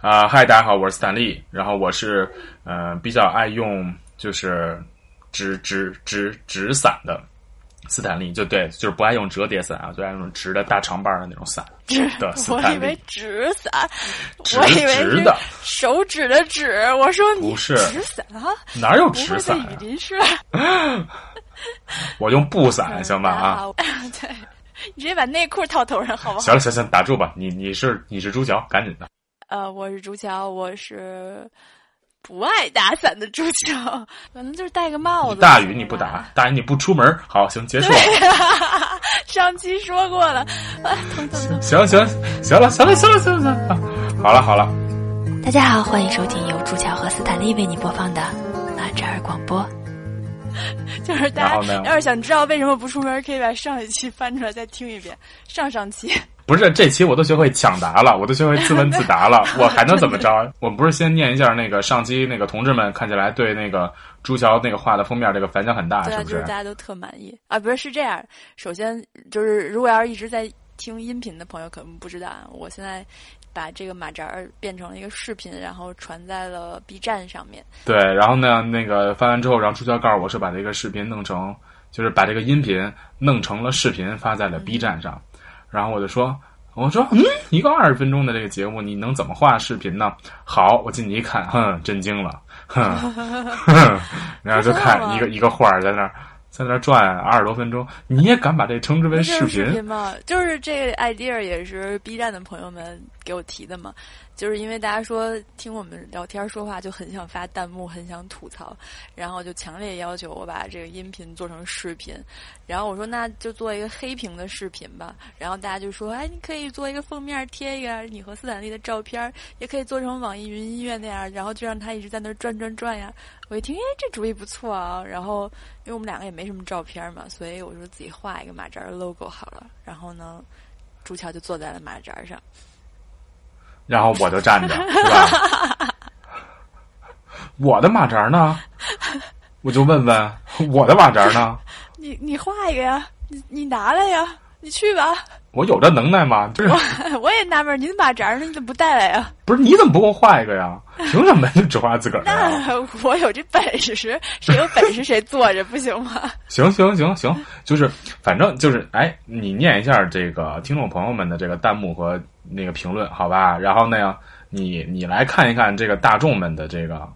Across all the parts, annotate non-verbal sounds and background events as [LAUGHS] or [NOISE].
啊，嗨，大家好，我是斯坦利。然后我是呃比较爱用就是直直直直伞的斯坦利，就对，就是不爱用折叠伞啊，就爱用直的大长把的那种伞的斯坦利。以为纸伞，直直的手指的指。我说你不是纸伞啊？哪有直伞啊？雨林是？[LAUGHS] 我用布伞行吧啊？啊，[LAUGHS] 对，你直接把内裤套头上好不好？行了行了行了，打住吧，你你是你是猪脚，赶紧的。呃，我是朱桥，我是不爱打伞的朱桥，可能就是戴个帽子。大雨你不打，，大雨你不出门，好，行，结束了。上期说过了，啊，疼疼疼。行行行了，行了，行了，行了，行了，啊好了好了，大家好，欢迎收听由朱桥和斯坦利为你播放的马扎尔广播。[LAUGHS] 就是大家要是想知道为什么不出门，可以把上一期翻出来再听一遍。上上期不是这期我都学会抢答了，我都学会自问自答了，[LAUGHS] 我还能怎么着？我不是先念一下那个上期那个同志们看起来对那个朱桥那个画的封面这个反响很大，对啊，是不是就是大？家都特满意啊。不是，是这样。首先就是，如果要是一直在听音频的朋友，可能不知道，啊，我现在把这个马扎儿变成了一个视频，然后传在了 B 站上面。对，然后呢，那个发完之后，然后朱桥告诉我是把这个视频弄成，就是把这个音频弄成了视频发在了 B 站上，然后我就说。我说，嗯，一个二十分钟的这个节目，你能怎么画视频呢？好，我进去一看，哼，震惊了，哼，[LAUGHS] 哼，然后就看一个一个画儿在那儿，在那儿转二十多分钟，你也敢把这称之为视频？视频吗，就是这个 idea 也是 B 站的朋友们给我提的嘛，就是因为大家说听我们聊天说话就很想发弹幕，很想吐槽，然后就强烈要求我把这个音频做成视频，然后我说那就做一个黑屏的视频吧，然后大家就说哎，你可以做一个封面贴一个你和斯坦利的照片，也可以做成网易云音乐那样，然后就让他一直在那儿转转转呀。我一听，哎，这主意不错啊。然后，因为我们两个也没什么照片嘛，所以我说自己画一个马扎的 logo 好了。然后呢，朱乔就坐在了马扎上。然后我就站着，是吧？[LAUGHS] 我的马扎呢？我就问问我的马扎呢？[LAUGHS] 你你画一个呀，你你拿来呀，你去吧。我有这能耐吗？就是我也纳闷儿，你的马扎儿呢？你怎么不带来呀？不是你怎么不给我画一个呀？凭什么就只画自个儿啊？那我有这本事，[LAUGHS] 谁有本事谁坐着，不行吗？行行行行，就是反正就是哎，你念一下这个听众朋友们的这个弹幕和那个评论，好吧？然后那样，你你来看一看这个大众们的这个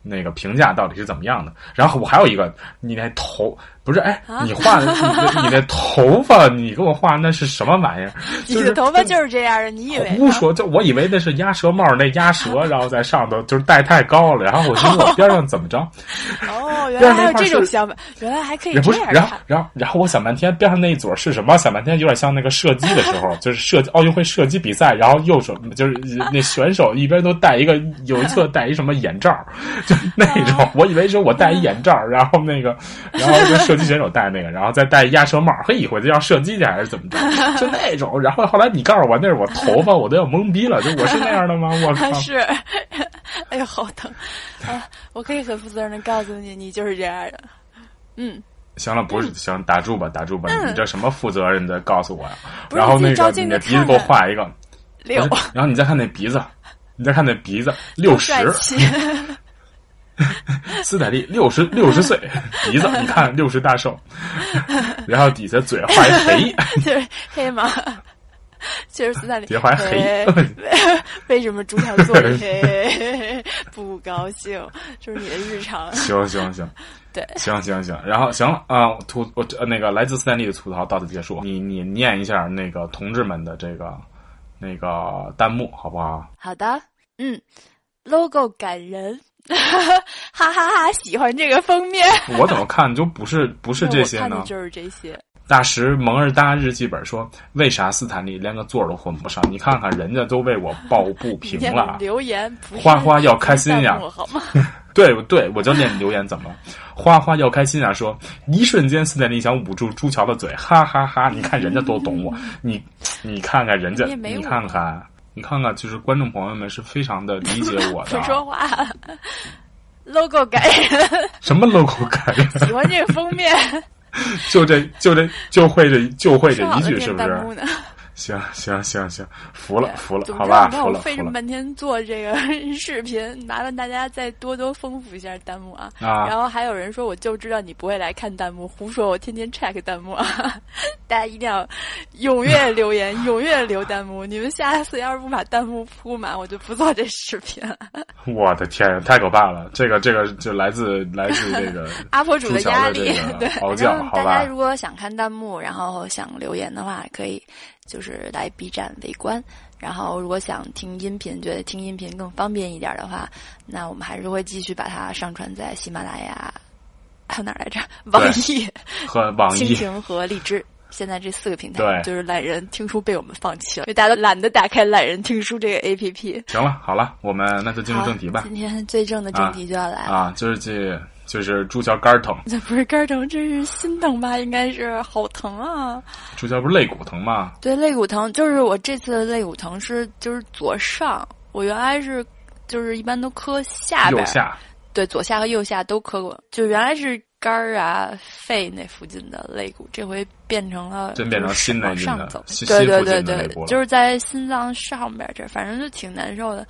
那个评价到底是怎么样的。然后我还有一个，你那头不是哎，啊你画的你你那头发，你给我画那是什么玩意儿？[LAUGHS] 你就是的头发就是这样的，你以为呢？胡说！就我以为那是鸭舌帽，那鸭舌，然后在上头就是戴太高了，然后我寻思我边上怎么着？[LAUGHS] 哦，原来还有这种想法，原来还可以也不是，这样然后。然后然后我想半天边上那一撮是什么？想半天有点像那个射击的时候，[LAUGHS] 就是射奥运会射击比赛，然后右手就是那选手一边都戴一个有一侧戴一什么眼罩，就那种，我以为是我戴一眼罩，然后那个然后就射击选手戴那个，然后再戴鸭舌帽，嘿，一会儿就要射击去还是怎么着？[LAUGHS] 就那种。然后后来你告诉我那是我头发，我都要懵逼了，就我是那样的吗？我靠！[LAUGHS] 是，[LAUGHS] 哎呦，好疼啊！我可以很负责任的告诉你，你就是这样的。嗯，行了，不是行，打住吧，打住吧，你这什么负责任的告诉我呀？然后那个镜子你的鼻子给我画一个。六然后你再看那鼻子，你再看那鼻子，六十，帅气，[LAUGHS] 斯坦利六十六十岁，鼻子你看六十大寿，然后底下嘴画一 [LAUGHS] 黑，就是黑吗？就是斯坦利，别画黑为什么朱条做的黑？不高兴，就是你的日常。[LAUGHS] 行行行对，行行行，然后行了啊，吐我呃那个来自斯坦利的吐槽到此结束，你你念一下那个同志们的这个那个弹幕好不好？好的，嗯，logo 感人，[LAUGHS] 哈哈哈！喜欢这个封面，[LAUGHS] 我怎么看就不是不是这些呢看的？就是这些。大石蒙日达日记本说：“为啥斯坦利连个座儿都混不上？你看看人家都为我抱不 [LAUGHS] 平了。留言花花要开心呀？对对，我就念留言怎么了？花花要开心啊！说一瞬间斯坦利想捂住朱乔的嘴，哈哈哈你看人家多懂我，你你看看人家，你看看，你看看，就是观众朋友们是非常的理解我的 [LAUGHS] 不。说话，logo 改人，什么 logo 改人？喜欢这个封面。[LAUGHS] 就这就这就会这就会这一句是不是？行行行行，服了服了，总好吧，服了服了费这么半天做这个 [LAUGHS] 视频，麻烦大家再多多丰富一下弹幕啊。啊然后还有人说，我就知道你不会来看弹幕，胡说，我天天 check 弹幕啊！[LAUGHS] 大家一定要踊跃 [LAUGHS] 留言，踊跃留弹幕。你们下次要是不把弹幕铺满，我就不做这视频了。我的天呀，太可怕了！这个这个就来自来自这个阿婆主的压力对，好吧大家如果想看弹幕，然后想留言的话，可以就是来 B 站围观。然后如果想听音频，觉得听音频更方便一点的话，那我们还是会继续把它上传在喜马拉雅，还有哪来着？[LAUGHS] 网易、和网易蜻蜓和荔枝。现在这四个平台，就是懒人听书被我们放弃了，因为大家都懒得打开懒人听书这个 A P P。行了，好了，我们那就进入正题吧。今天最正的正题就要来了。啊，就是这就是猪桥肝疼，这不是肝疼，这是心疼吧？应该是好疼啊！猪桥不是肋骨疼吗？对，肋骨疼，就是我这次的肋骨疼是就是左上，我原来是就是一般都磕下边，右下对，左下和右下都磕过，就原来是肝儿啊、肺那附近的肋骨，这回变成了真变成心那上走，心对对对对就是在心脏上边这儿，反正就挺难受的。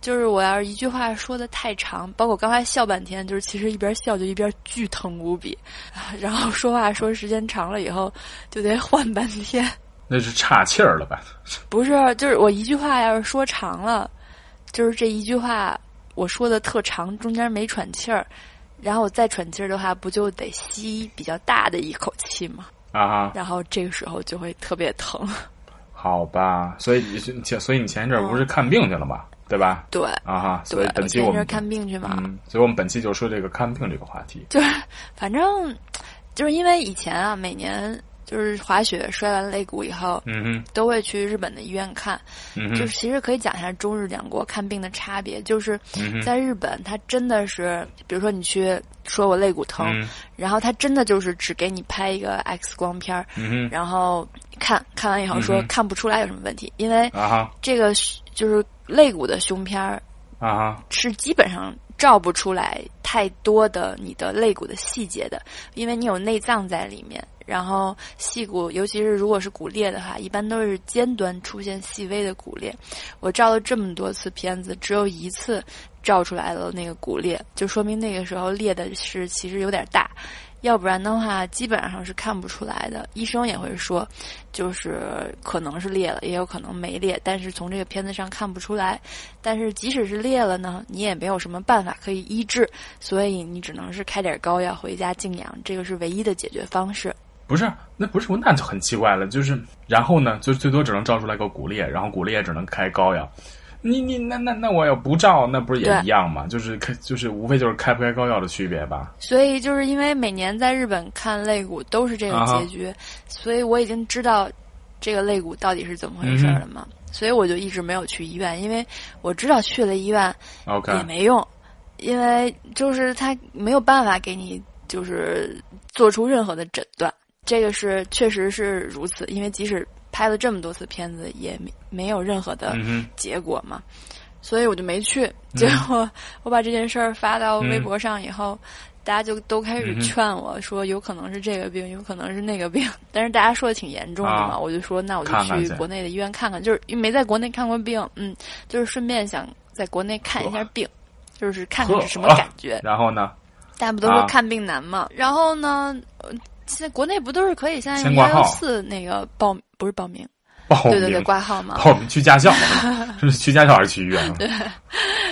就是我要是一句话说的太长，包括刚才笑半天，就是其实一边笑就一边巨疼无比，[LAUGHS] 然后说话说时间长了以后就得缓半天。[LAUGHS] 那是岔气儿了吧？[LAUGHS] 不是，就是我一句话要是说长了，就是这一句话我说的特长，中间没喘气儿，然后我再喘气儿的话，不就得吸比较大的一口气吗？啊哈，然后这个时候就会特别疼。好吧，所以你前所以你前一阵儿不是看病去了嘛，对吧？对，啊哈，所对以，本我期我们看病去嘛，嗯，所以我们本期就说这个看病这个话题。就是反正就是因为以前啊，每年就是滑雪摔完肋骨以后，嗯哼，都会去日本的医院看。嗯哼，就是其实可以讲一下中日两国看病的差别，就是在日本，它真的是，比如说你去说我肋骨疼，嗯。然后他真的就是只给你拍一个 X 光片儿，嗯哼，然后看看完以后说看不出来有什么问题，因为啊哈，这个是就是肋骨的胸片儿啊，是基本上照不出来太多的你的肋骨的细节的，因为你有内脏在里面。然后细骨，尤其是如果是骨裂的话，一般都是尖端出现细微的骨裂。我照了这么多次片子，只有一次照出来了那个骨裂，就说明那个时候裂的是其实有点大。要不然的话，基本上是看不出来的。医生也会说，就是可能是裂了，也有可能没裂，但是从这个片子上看不出来。但是即使是裂了呢，你也没有什么办法可以医治，所以你只能是开点膏药回家静养，这个是唯一的解决方式。不是，那不是，那就很奇怪了。就是，然后呢，就最多只能照出来个骨裂，然后骨裂只能开膏药。你你那那那我要不照，那不是也一样吗？就是开就是无非就是开不开膏药的区别吧。所以就是因为每年在日本看肋骨都是这个结局，所以我已经知道这个肋骨到底是怎么回事了嘛。所以我就一直没有去医院，因为我知道去了医院也没用，因为就是他没有办法给你就是做出任何的诊断。这个是确实是如此，因为即使拍了这么多次片子，也没没有任何的结果嘛，所以我就没去。[LAUGHS] 结果我把这件事儿发到微博上以后，大家就都开始劝我说，有可能是这个病，有可能是那个病。[LAUGHS] 但是大家说的挺严重的嘛，啊我就说那我就去去国内的医院看看，就是因为没在国内看过病，嗯，就是顺便想在国内看一下病，就是看看是什么感觉。然后呢？大家不都说啊看病难嘛？然后呢，呃现在国内不都是可以现在幺幺四那个报不是报名，报名，对对对，挂号嘛。报名去驾校，[LAUGHS] 是去驾校还是去医院？对，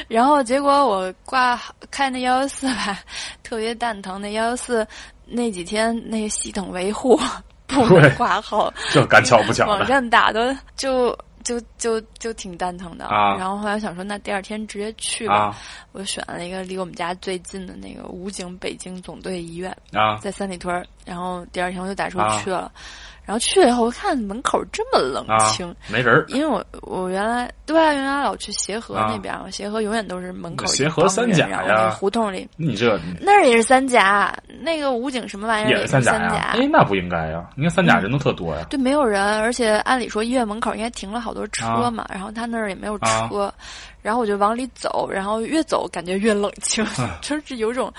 然后结果我挂开那幺幺四吧，[LAUGHS] 特别蛋疼。那幺幺四那几天那个系统维护 [LAUGHS] 不能挂号，这赶巧不巧网的。站打的就就就就挺蛋疼的。啊然后后来想说，那第二天直接去吧。啊我选了一个离我们家最近的那个武警北京总队医院，啊在三里屯儿。然后第二天我就打车啊去了。然后去了以后，我看门口这么冷啊清，！没人儿，因为我我原来对啊，原来老去协和啊那边，我协和永远都是门口协和三甲胡同里你这那儿也是三甲，那个武警什么玩意儿也是是三甲呀？三甲哎，那不应该呀！你看三甲人都特多呀。对，没有人，而且按理说医院门口应该停了好多车嘛，然后他那儿也没有车，然后我就往里走，然后越走感觉越冷清，嗯 [LAUGHS] 就是有种，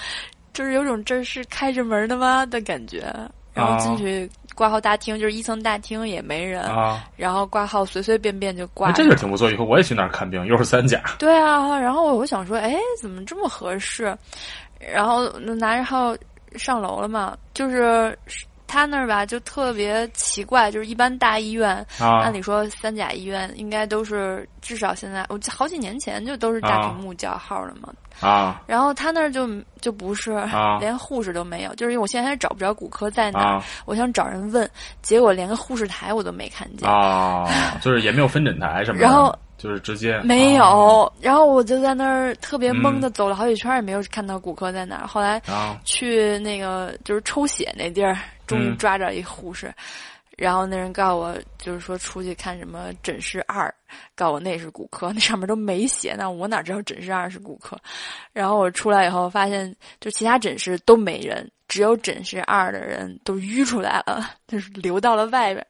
就是有种这是开着门的吗的感觉。然后进去挂号大厅，就是一层大厅也没人，啊，然后挂号随随便便就挂哎，。这就挺不错。以后我也去那儿看病，又是三甲。对啊，然后我想说，哎，怎么这么合适？然后拿着号上楼了嘛，就是他那儿吧，就特别奇怪，就是一般大医院，啊按理说三甲医院应该都是至少现在，我记好几年前就都是大屏幕叫号了嘛。啊然后他那儿就就不是，啊 [LAUGHS] 连护士都没有，就是因为我现在还找不着骨科在哪儿，啊我想找人问，结果连个护士台我都没看见。啊！[LAUGHS] 就是也没有分诊台什么的，然后就是直接没有，啊然后我就在那儿特别懵嗯的走了好几圈，也没有看到骨科在哪儿。后来啊去那个就是抽血那地儿，终于嗯抓着一护士，然后那人告诉我，就是说出去看什么诊室二，告诉我那是骨科，那上面都没写那，我哪知道诊室二是骨科？然后我出来以后发现，就其他诊室都没人，只有诊室二的人都淤出来了，[LAUGHS] 就是流到了外边。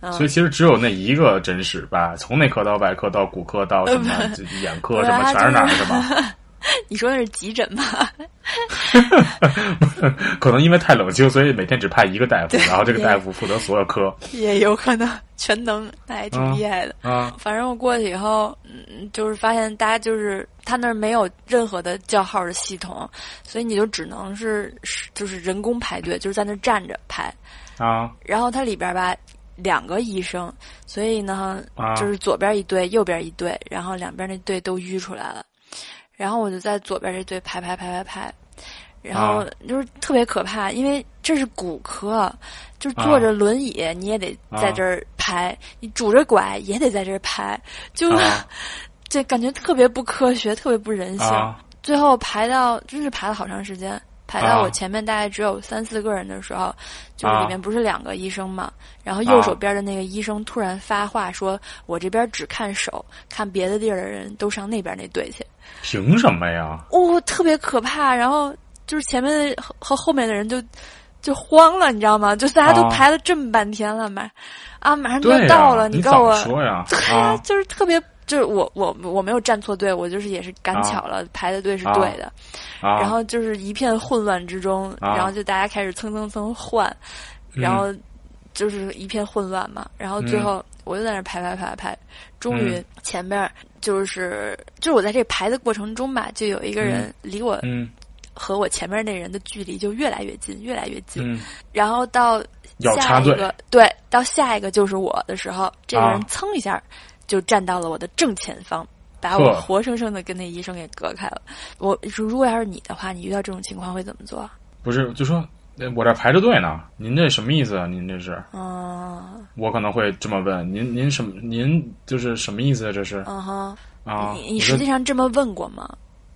嗯，所以其实只有那一个诊室吧，从内科到外科到骨科到什么这眼科什么，全是那儿就是吧？[LAUGHS] [LAUGHS] 你说的是急诊吧？[LAUGHS] 可能因为太冷清，所以每天只派一个大夫，然后这个大夫负责所有科也有可能全能，那还挺厉害的。啊反正我过去以后，嗯，就是发现大家就是他那儿没有任何的叫号的系统，所以你就只能是是就是人工排队，就是在那站着排。啊然后它里边吧两个医生，所以呢啊就是左边一队，右边一队，然后两边那队都淤出来了。然后我就在左边这队排排排排排，然后啊。就是特别可怕，因为这是骨科，就是坐着轮椅你也得在这儿排，你拄着拐也得在这儿排，就、啊。[LAUGHS] 这感觉特别不科学，特别不人性。啊。最后排到真是排了好长时间，排到啊我前面大概只有三四个人的时候，就是啊里面不是两个医生嘛，然后右手边的那个医生突然发话说：“我这边只看手，看别的地儿的人都上那边那队去。凭什么呀？”哦，特别可怕。然后就是前面和和后面的人就就慌了，你知道吗？就大家都啊排了这么半天了，嘛啊马上就，要到了，你告诉我对啊啊，就是特别，就是我我我没有站错队，我就是也是赶巧了，排的队是对的，啊！然后就是一片混乱之中，啊然后就大家开始蹭蹭蹭换，嗯然后就是一片混乱嘛，然后最后我就在那儿排排排排，终于嗯前面就是就是我在这排的过程中吧，就有一个人离我嗯和我前面那人的距离就越来越近，越来越近，嗯然后到要下插队一个对，到下一个就是我的时候，这个人啊蹭一下就站到了我的正前方，把我活生生的跟那医生给隔开了。我如果要是你的话，你遇到这种情况会怎么做？不是，就说呃我这排着队呢，您这什么意思啊？您这是，嗯我可能会这么问您，您什么？您就是什么意思啊？这是嗯哼，啊？你你实际上这么问过吗？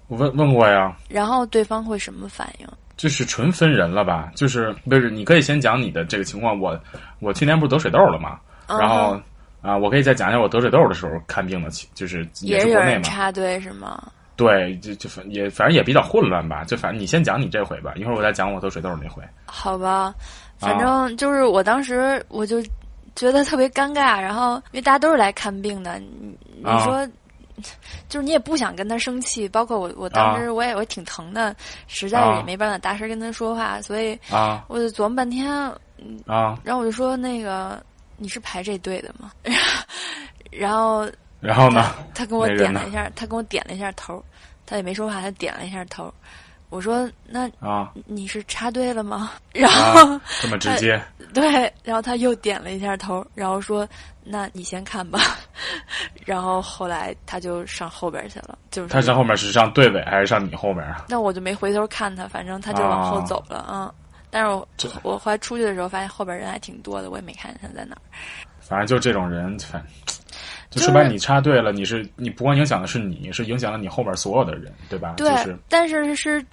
我问问过呀，然后对方会什么反应？就是纯分人了吧？就是不是？你可以先讲你的这个情况。我我去年不是得水痘了嘛，嗯然后啊，我可以再讲一下我得水痘的时候看病的情，就是也是国内插队是吗？对，就就反也反正也比较混乱吧。就反正你先讲你这回吧，一会儿我再讲我得水痘那回。好吧，反啊正就是我当时我就觉得特别尴尬，然后因为大家都是来看病的，你你啊说。就是你也不想跟他生气，包括我，我当时我也我挺疼的，实在是也啊没办法大声跟他说话，所以啊我就琢磨半天，啊，然后我就说那个你是排这队的吗？[LAUGHS] 然后然后呢？他跟我点了一下，他跟我点了一下头，他也没说话，他点了一下头。我说那啊你是插队了吗？然后、啊，这么直接对，然后他又点了一下头，然后说：“那你先看吧。[LAUGHS] ”然后后来他就上后边去了，就是他上后面是上队尾还是上你后面啊？那我就没回头看他，反正他就往后走了啊、嗯。但是我这我后来出去的时候发现后边人还挺多的，我也没看见他在哪儿。反正就这种人，反就就说白了，你插队了，你是你不光影响的是你，是影响了你后边所有的人，对吧？对，就是但是是。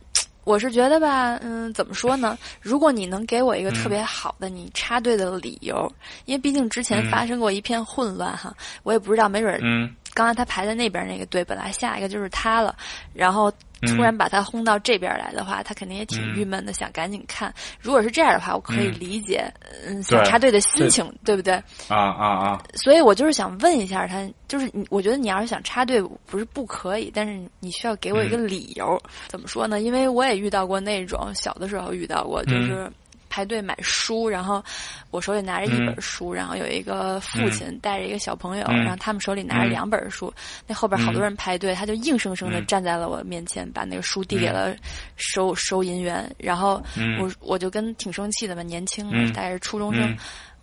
我是觉得吧，嗯，怎么说呢？如果你能给我一个特别嗯好的你插队的理由，因为毕竟之前嗯发生过一片混乱哈，我也不知道，没准儿嗯刚才他排在那边那个队，本来下一个就是他了，然后嗯突然把他轰到这边来的话，他肯定也挺郁闷的，想赶紧看。如果是这样的话，我可以嗯理解，嗯，想插队的心情，对不对？啊啊啊所以我就是想问一下他，就是你，我觉得你要是想插队，不是不可以，但是你需要给我一个理由。怎么说呢？因为我也遇到过那种小的时候遇到过，就是排队买书，然后我手里拿着一本书，然后有一个父亲带着一个小朋友，然后他们手里拿着两本书，那后边好多人排队，他就硬生生的站在了我面前，把那个书递给了收收银员，然后我我就跟挺生气的嘛，年轻嘛，大概是初中生。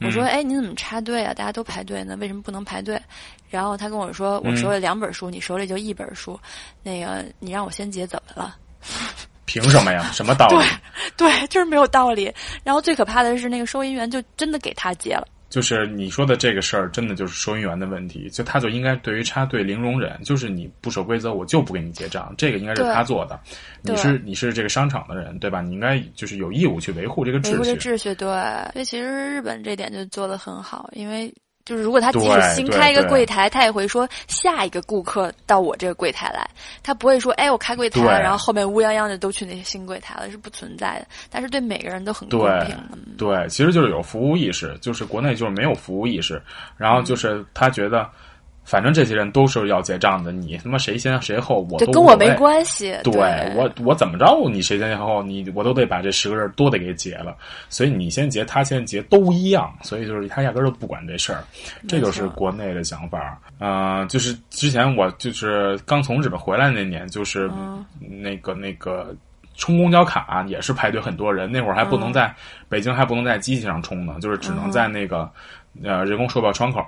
我说：“哎，你怎么插队啊？大家都排队呢，为什么不能排队？”然后他跟我说：“我手里两本书，你手里就一本书，那个你让我先结，怎么了？”凭什么呀？什么道理？对，[LAUGHS] 对，就是没有道理。然后最可怕的是，那个收银员就真的给他结了。就是你说的这个事儿，真的就是收银员的问题。就他就应该对于插队零容忍，就是你不守规则，我就不给你结账。这个应该是他做的。你是你是这个商场的人，对吧？你应该就是有义务去维护这个秩序。维护这秩序，对。所以其实日本这点就做的很好，因为。就是如果他即使新开一个柜台，他也会说下一个顾客到我这个柜台来，他不会说哎我开柜台了，然后后面乌泱泱的都去那些新柜台了，是不存在的。但是对每个人都很公平。对，其实就是有服务意识，就是国内就是没有服务意识，然后就是他觉得。反正这些人都是要结账的，你他妈谁先谁后，我都跟我没关系。对我，我怎么着？你谁先谁后，你我都得把这十个人都得给结了。所以你先结，他先结，都一样。所以就是他压根儿都不管这事儿，这就是国内的想法。嗯，就是之前我就是刚从日本回来那年，就是那个那个充公交卡也是排队很多人，那会儿还不能在北京还不能在机器上充呢，就是只能在那个。呃，人工售票窗口，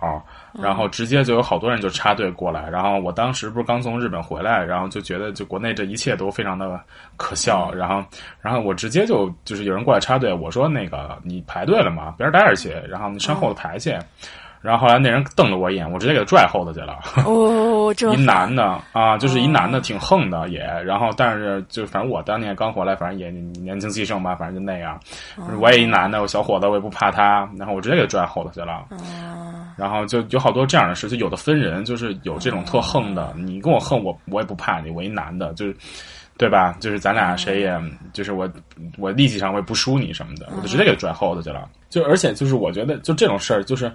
然后直接就有好多人就插队过来。然后我当时不是刚从日本回来，然后就觉得就国内这一切都非常的可笑。然后，然后我直接就就是有人过来插队，我说那个你排队了吗？边待着去，然后你上后头排去。然后后来那人瞪了我一眼，我直接给他拽后头去了。哦，这 [LAUGHS] 一男的啊，就是一男的，挺横的也。然后但是就反正我当年刚回来，反正也年轻气盛吧，反正就那样。我也一男的，我小伙子，我也不怕他。然后我直接给他拽后头去了。然后就有好多这样的事，就有的分人，就是有这种特横的。你跟我横，我我也不怕你，我一男的，就是对吧？就是咱俩谁也，就是我我力气上我也不输你什么的，我就直接给他拽后头去了。就而且就是我觉得就这种事儿就是。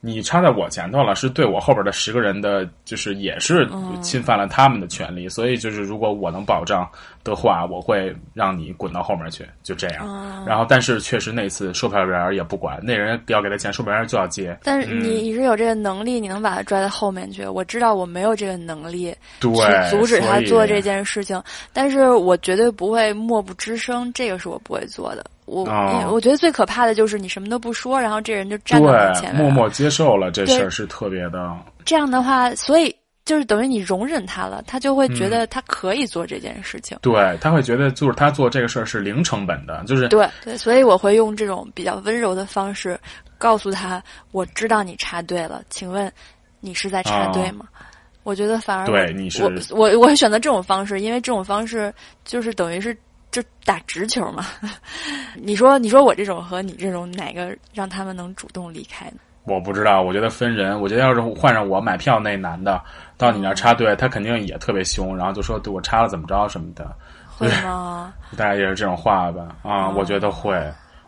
你插在我前头了，是对我后边的十个人的，就是也是侵犯了他们的权利，所以就是如果我能保障的话，我会让你滚到后面去，就这样。然后，但是确实那次售票员也不管，那人要给他钱，售票员就要接。但是你你是有这个能力，你能把他拽到后面去。我知道我没有这个能力去阻止他做这件事情，但是我绝对不会默不吱声，这个是我不会做的。我我觉得最可怕的就是你什么都不说，然后这人就站在前面，默默接受了这事儿是特别的。这样的话，所以就是等于你容忍他了，他就会觉得他可以做这件事情。对他会觉得就是他做这个事儿是零成本的，就是对对，所以我会用这种比较温柔的方式告诉他：我知道你插队了，请问你是在插队吗？我觉得反而对你是我我我会选择这种方式，因为这种方式就是等于是。就打直球嘛？[LAUGHS] 你说，你说我这种和你这种哪个让他们能主动离开呢？我不知道，我觉得分人。我觉得要是换上我买票那男的到你那插队，他肯定也特别凶，然后就说对我插了怎么着什么的。会吗？[LAUGHS] 大概也是这种话吧？啊，我觉得会。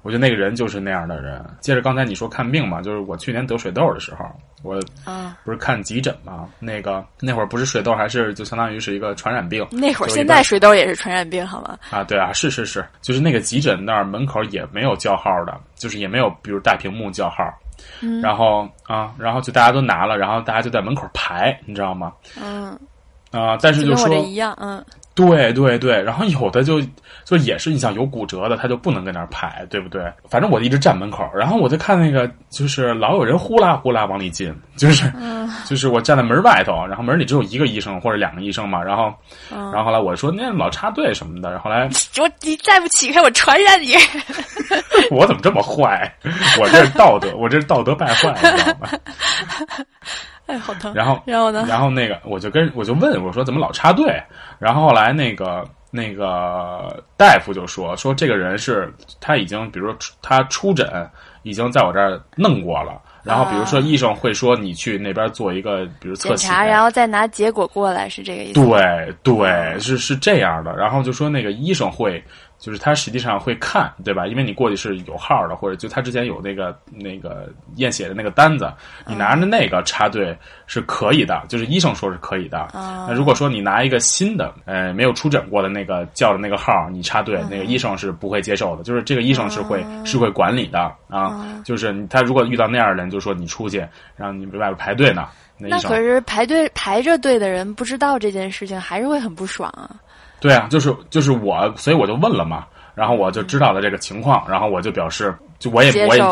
我觉得那个人就是那样的人。接着刚才你说看病嘛，就是我去年得水痘的时候，我不是看急诊嘛？那个那会儿不是水痘，还是就相当于是一个传染病。那会儿现在水痘也是传染病，好吗？啊，对啊，是是是，就是那个急诊那儿门口也没有叫号的，就是也没有，比如大屏幕叫号。然后啊，然后就大家都拿了，然后大家就在门口排，你知道吗？嗯。啊，但是就说一样，嗯。对对对，然后有的就就也是你想有骨折的，他就不能跟那儿排，对不对？反正我一直站门口，然后我就看那个，就是老有人呼啦呼啦往里进，就是就是我站在门外头，然后门里只有一个医生或者两个医生嘛，然后然后后来我说那老插队什么的，然后来我你再不起开，我传染你。[LAUGHS] 我怎么这么坏？我这是道德，我这是道德败坏，你知道吗？哎，好疼！然后，然后呢？然后那个，我就跟我就问我说，怎么老插队？然后后来那个那个大夫就说说这个人是他已经，比如说他出诊已经在我这儿弄过了，然后比如说医生会说你去那边做一个，比如测血，检查，然后再拿结果过来，是这个意思。对对，是是这样的。然后就说那个医生会，就是他实际上会看，对吧？因为你过去是有号的，或者就他之前有那个那个验血的那个单子，你拿着那个插队是可以的，就是医生说是可以的。那如果说你拿一个新的，呃，没有出诊过的那个叫的那个号，你插队，那个医生是不会接受的。就是这个医生是会是会管理的啊。就是他如果遇到那样的人，就说你出去，让你外边排队呢。那可是排队排着队的人不知道这件事情，还是会很不爽啊。对啊，就是就是我，所以我就问了嘛，然后我就知道了这个情况，然后我就表示，就我也我也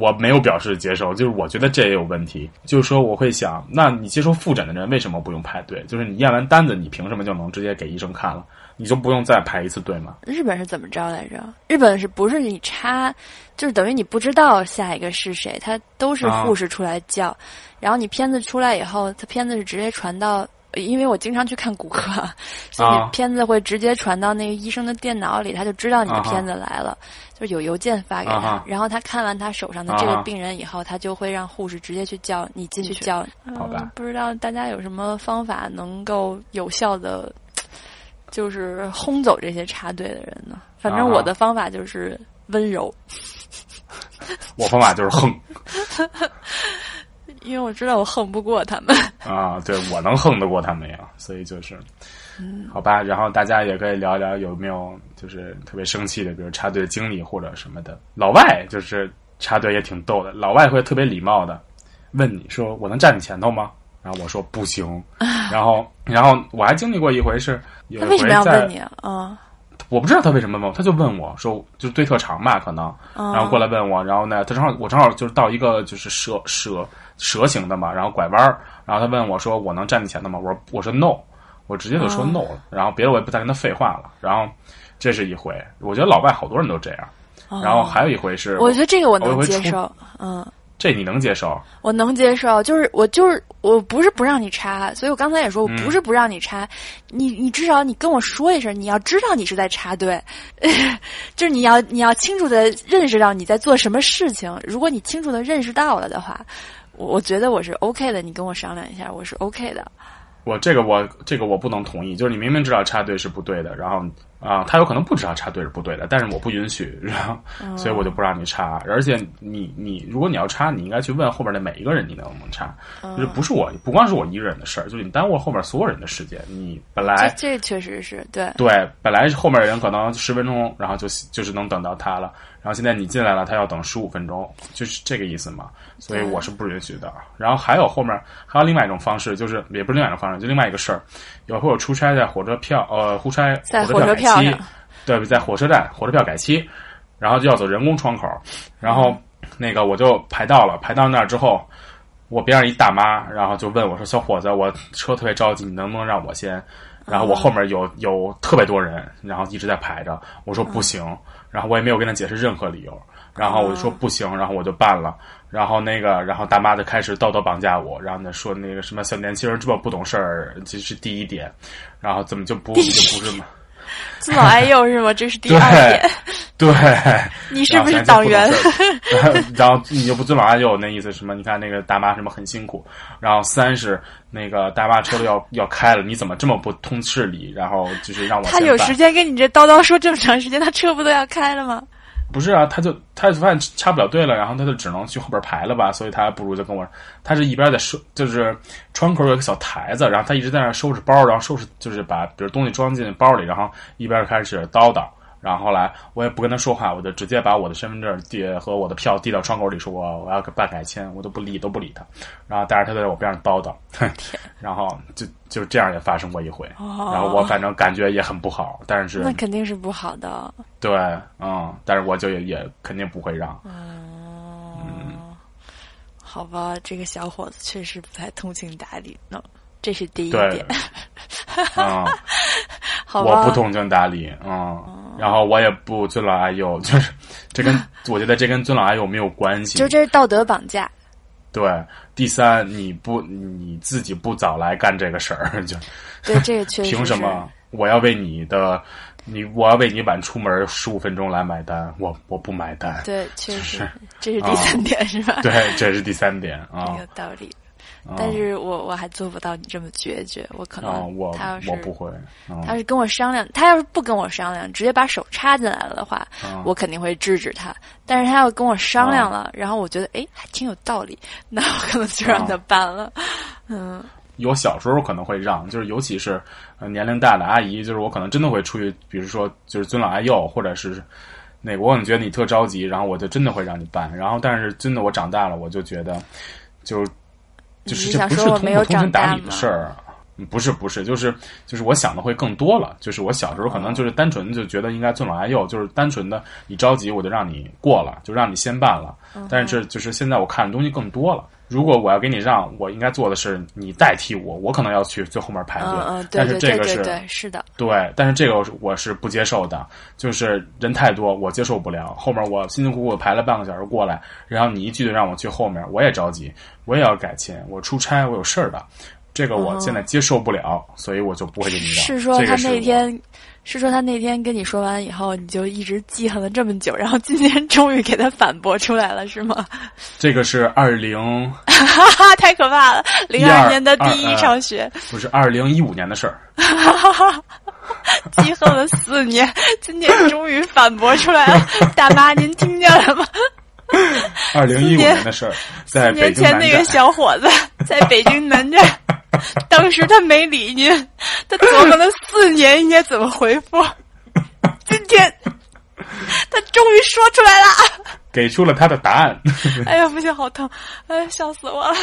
我没有表示接受，就是我觉得这也有问题，就是说我会想，那你接受复诊的人为什么不用排队？就是你验完单子，你凭什么就能直接给医生看了？你就不用再排一次队吗？日本是怎么着来着？日本是不是你插，就是等于你不知道下一个是谁，他都是护士出来叫，然后你片子出来以后，他片子是直接传到。因为我经常去看骨科，所以片子会直接传到那个医生的电脑里，他就知道你的片子来了，就是有邮件发给他。然后他看完他手上的这个病人以后，他就会让护士直接去叫你进去叫。好吧，不知道大家有什么方法能够有效的，就是轰走这些插队的人呢？反正我的方法就是温柔。我方法就是横。[LAUGHS] 因为我知道我横不过他们 [LAUGHS] 啊，对我能横得过他们呀，所以就是，好吧。然后大家也可以聊一聊有没有就是特别生气的，比如插队经历或者什么的。老外就是插队也挺逗的，老外会特别礼貌的问你说：“我能站你前头吗？”然后我说：“不行。”然后，然后我还经历过一回是，他为什么要问你啊？我不知道他为什么问我，他就问我说：“就是对特长吧，可能。”然后过来问我，然后呢，他正好我正好就是到一个就是蛇蛇。蛇形的嘛，然后拐弯儿，然后他问我说：“我能站你前头吗？”我说：“我说 no，我直接就说 no 了。”然后别的我也不再跟他废话了。然后这是一回，我觉得老外好多人都这样。然后还有一回是，我觉得这个我能接受，嗯，这你能接受？我能接受，就是我就是我不是不让你插，所以我刚才也说我不是不让你插，你你至少你跟我说一声，你要知道你是在插队，[LAUGHS] 就是你要你要清楚的认识到你在做什么事情。如果你清楚的认识到了的话。我我觉得我是 OK 的，你跟我商量一下，我是 OK 的。我这个我这个我不能同意，就是你明明知道插队是不对的，然后啊，他有可能不知道插队是不对的，但是我不允许，然后所以我就不让你插。而且你你如果你要插，你应该去问后边的每一个人你能不能插，就是不是我不光是我一个人的事儿，就是你耽误后边所有人的时间。你本来这确实是对对，本来后面人可能十分钟，然后就就是能等到他了。然后现在你进来了，他要等十五分钟，就是这个意思嘛？所以我是不允许的。然后还有后面还有另外一种方式，就是也不是另外一种方式，就另外一个事儿。有会有出差在火车票呃，出差火车票改期，对，在火车站火车票改期，然后就要走人工窗口。然后那个我就排到了，排到那儿之后，我边上一大妈，然后就问我说：“小伙子，我车特别着急，你能不能让我先？”然后我后面有有特别多人，然后一直在排着。我说不行。然后我也没有跟他解释任何理由，然后我就说不行，然后我就办了，然后那个，然后大妈就开始道德绑架我，然后呢说那个什么小年轻人这么不懂事儿，这是第一点，然后怎么就不就不是吗？尊老爱幼是吗？这是第二点。[LAUGHS] 对，[LAUGHS] 你是不是党员？[LAUGHS] 然后你就不尊老爱幼，那意思什么？你看那个大妈什么很辛苦，然后三是那个大妈车都要要开了，你怎么这么不通事理？然后就是让我他有时间跟你这叨叨说这么长时间，他车不都要开了吗？不是啊，他就他就发现插不了队了，然后他就只能去后边排了吧，所以他不如就跟我，他是一边在收，就是窗口有个小台子，然后他一直在那收拾包，然后收拾就是把比如东西装进包里，然后一边开始叨叨。然后后来我也不跟他说话，我就直接把我的身份证递和我的票递到窗口里，说我我要办改签，我都不理都不理他。然后但是他在我边上叨叨，[LAUGHS] 然后就就这样也发生过一回。然后我反正感觉也很不好，但是那肯定是不好的。对，嗯，但是我就也也肯定不会让。嗯，好吧，这个小伙子确实不太通情达理呢，这是第一点。[LAUGHS] [LAUGHS] 嗯，我不通情达理，嗯。然后我也不尊老爱幼，[LAUGHS] 就是这跟我觉得这跟尊老爱幼没有关系。就这是道德绑架。对，第三，你不你自己不早来干这个事儿，就对这个确实凭什么我要为你的你我要为你晚出门十五分钟来买单，我我不买单。对，确实，这是第三点，是吧？对，这是第三点啊，有道理。但是我我还做不到你这么决绝，我可能我他要是我不会，他是跟我商量，他要是不跟我商量，直接把手插进来了的话，我肯定会制止他。但是他要跟我商量了，然后我觉得哎还挺有道理，那我可能就让他办了。嗯，有小时候可能会让，就是尤其是年龄大的阿姨，就是我可能真的会出于比如说就是尊老爱幼，或者是那个我可能觉得你特着急，然后我就真的会让你办。然后但是真的我长大了，我就觉得就。就是这不是通过通情达理的事儿，不是不是，就是就是我想的会更多了。就是我小时候可能就是单纯就觉得应该尊老爱幼，就是单纯的你着急我就让你过了，就让你先办了。但是这就是现在我看的东西更多了。如果我要给你让，我应该做的是你代替我，我可能要去最后面排队。嗯嗯，但是这个是是的，对，但是这个我是不接受的，就是人太多，我接受不了。后面我辛辛苦苦排了半个小时过来，然后你一句就让我去后面，我也着急，我也要改签，我出差，我有事儿的，这个我现在接受不了，所以我就不会给你让。是说他那天。是说他那天跟你说完以后，你就一直记恨了这么久，然后今天终于给他反驳出来了，是吗？[LAUGHS] 这个是二零，哈哈，太可怕了！零二年的第一场雪，不是二零一五年的事儿，[LAUGHS] 记恨了四年，今天终于反驳出来了，大妈您听见了吗？二零一五年的事儿，[LAUGHS] 在北京前那个小伙子在北京南站。[LAUGHS] 当时他没理您，他琢磨了四年应该怎么回复。[LAUGHS] 今天他终于说出来了，给出了他的答案。[LAUGHS] 哎呀，不行，好疼！哎，笑死我了。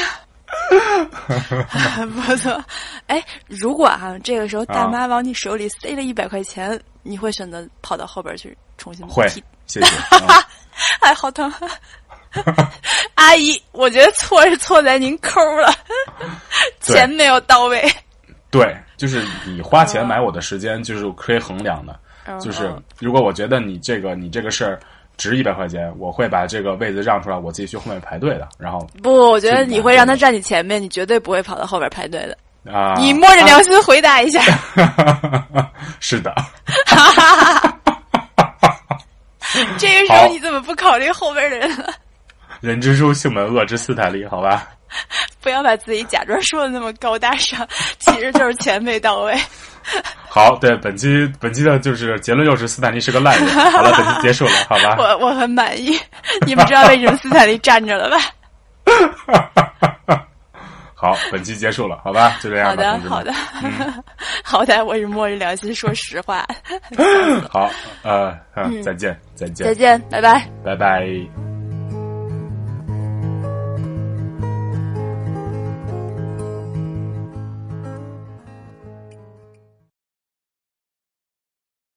不错，哎，如果啊，这个时候大妈往你手里塞了一百块钱，你会选择跑到后边去重新会？谢谢。哎，好疼。[LAUGHS] 阿姨，我觉得错是错在您抠了，[LAUGHS] 钱没有到位。对，就是你花钱买我的时间，就是可以衡量的。就是如果我觉得你这个你这个事儿值一百块钱，我会把这个位子让出来，我自己去后面排队的。然后不，我觉得你会让他站你前面，你绝对不会跑到后边排队的。啊！你摸着良心回答一下。[LAUGHS] 是的。这个时候你怎么不考虑后边的人了？人之初，性本恶，之斯坦利，好吧？不要把自己假装说的那么高大上，其实就是钱没到位。[LAUGHS] 好，对，本期本期的就是结论，就是斯坦利是个烂人。好了，本期结束了，好吧？我我很满意。你们知道为什么斯坦利站着了吧？好，本期结束了，好吧？就这样好的，好的，好歹我是摸着良心说实话。[LAUGHS] 好，呃，再见，再见，再见，拜拜，拜拜。